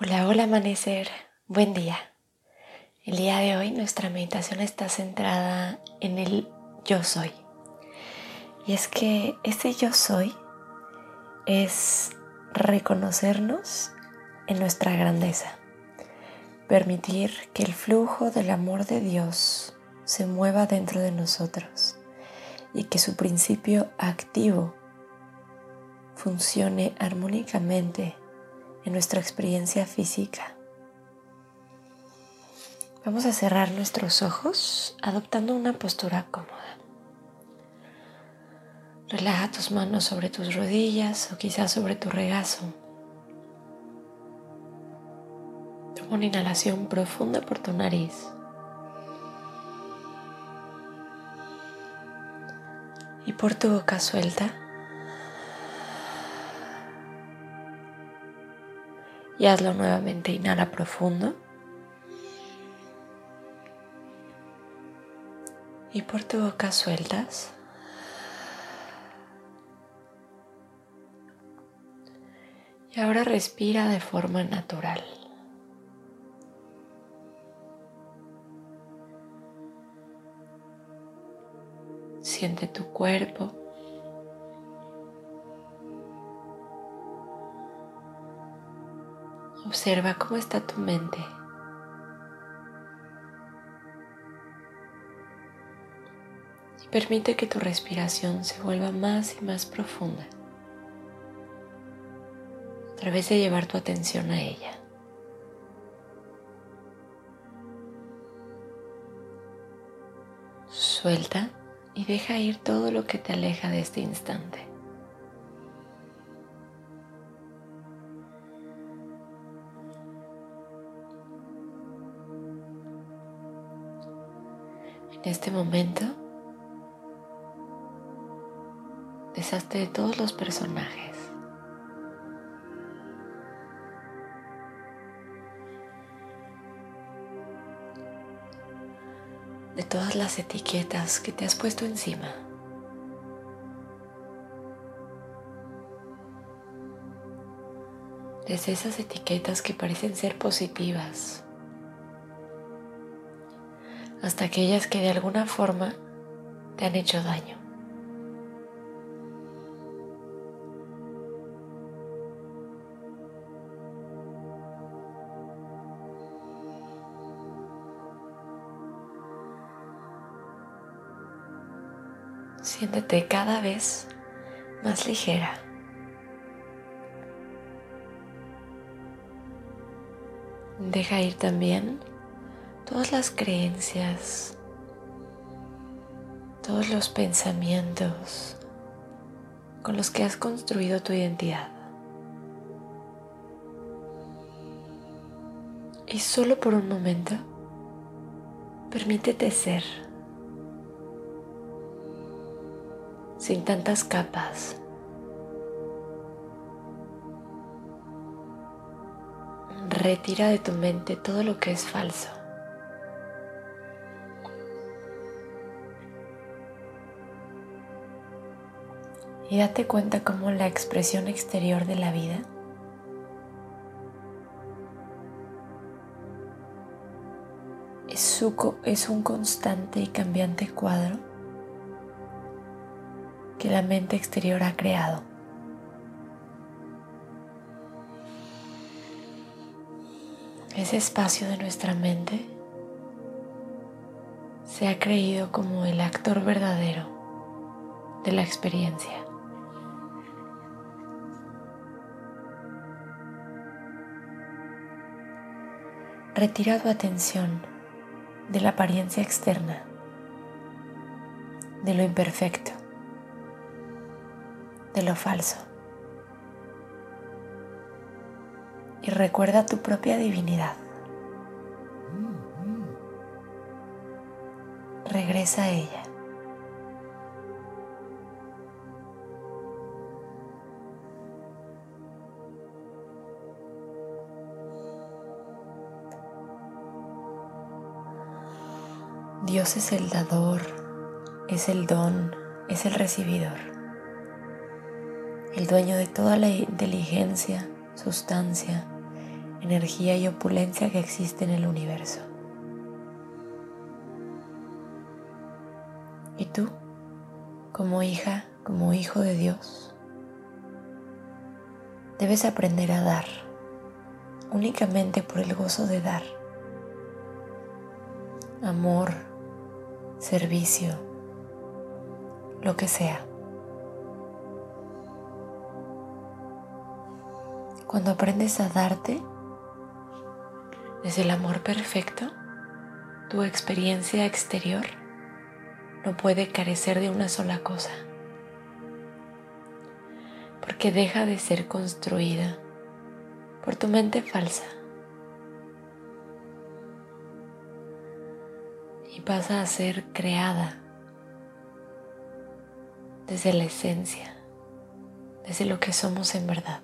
Hola, hola amanecer, buen día. El día de hoy nuestra meditación está centrada en el yo soy. Y es que ese yo soy es reconocernos en nuestra grandeza, permitir que el flujo del amor de Dios se mueva dentro de nosotros y que su principio activo funcione armónicamente en nuestra experiencia física. Vamos a cerrar nuestros ojos adoptando una postura cómoda. Relaja tus manos sobre tus rodillas o quizás sobre tu regazo. Toma una inhalación profunda por tu nariz. Y por tu boca suelta Y hazlo nuevamente. Inhala profundo. Y por tu boca sueltas. Y ahora respira de forma natural. Siente tu cuerpo. Observa cómo está tu mente. Y permite que tu respiración se vuelva más y más profunda a través de llevar tu atención a ella. Suelta y deja ir todo lo que te aleja de este instante. En este momento, deshazte de todos los personajes. De todas las etiquetas que te has puesto encima. Desde esas etiquetas que parecen ser positivas hasta aquellas que de alguna forma te han hecho daño. Siéntete cada vez más ligera. Deja ir también todas las creencias, todos los pensamientos con los que has construido tu identidad. Y solo por un momento, permítete ser, sin tantas capas. Retira de tu mente todo lo que es falso. Y date cuenta cómo la expresión exterior de la vida es, un constante y cambiante cuadro que la mente exterior ha creado. Ese espacio de nuestra mente se ha creído como el actor verdadero de la experiencia. Retira tu atención de la apariencia externa, de lo imperfecto, de lo falso. y recuerda tu propia divinidad. Regresa a ella. Dios es el dador, es el don, es el recibidor, el dueño de toda la inteligencia, sustancia, energía y opulencia que existe en el universo. ¿Y tú, como hija, como hijo de Dios, debes aprender a dar únicamente por el gozo de dar? Amor, servicio, lo que sea. Cuando aprendes a darte desde el amor perfecto, tu experiencia exterior no puede carecer de una sola cosa, porque deja de ser construida por tu mente falsa pasa a ser creada desde la esencia, desde lo que somos en verdad.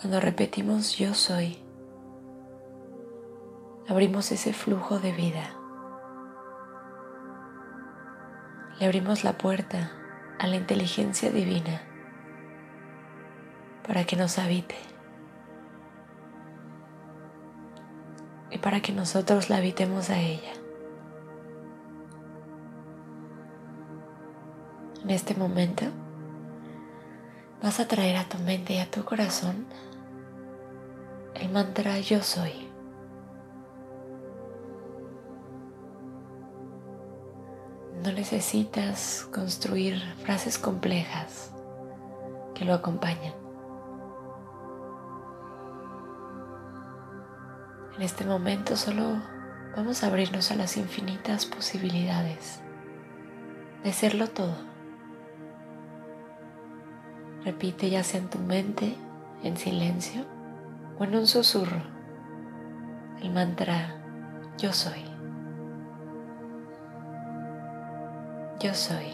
Cuando repetimos yo soy, abrimos ese flujo de vida. Le abrimos la puerta a la inteligencia divina para que nos habite y para que nosotros la habitemos a ella. En este momento vas a traer a tu mente y a tu corazón el mantra yo soy. No necesitas construir frases complejas que lo acompañan. En este momento solo vamos a abrirnos a las infinitas posibilidades de serlo todo. Repite ya sea en tu mente, en silencio, o en un susurro el mantra yo soy. Yo soy.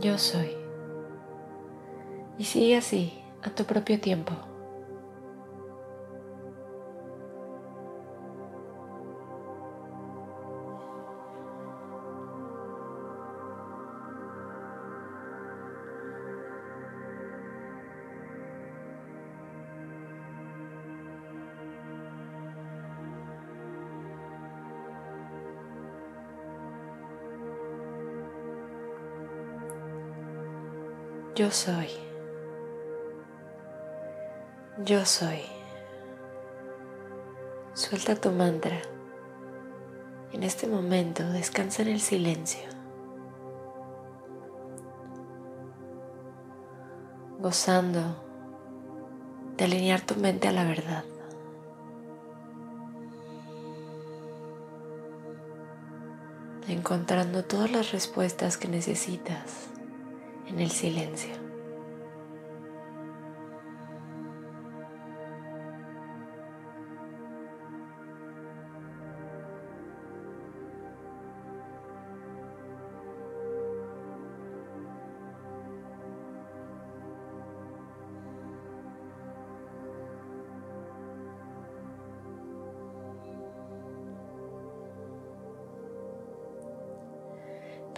Yo soy. Y sigue así a tu propio tiempo. Yo soy. Yo soy. Suelta tu mantra. En este momento descansa en el silencio. Gozando de alinear tu mente a la verdad. Encontrando todas las respuestas que necesitas en el silencio.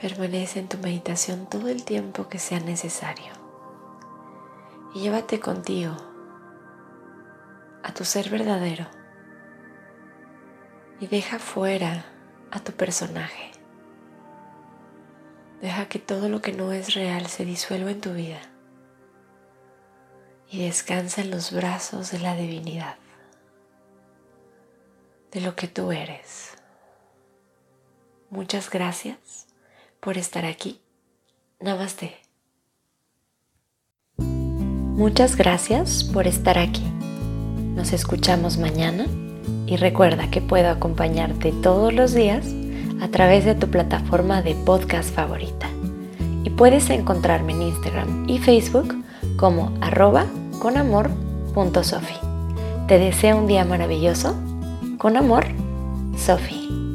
Permanece en tu meditación todo el tiempo que sea necesario y llévate contigo a tu ser verdadero y deja fuera a tu personaje. Deja que todo lo que no es real se disuelva en tu vida y descansa en los brazos de la divinidad, de lo que tú eres. Muchas gracias por estar aquí. Namaste. Muchas gracias por estar aquí. Nos escuchamos mañana y recuerda que puedo acompañarte todos los días a través de tu plataforma de podcast favorita. Y puedes encontrarme en Instagram y Facebook como arroba conamor.sofi. Te deseo un día maravilloso. Con amor, Sofi.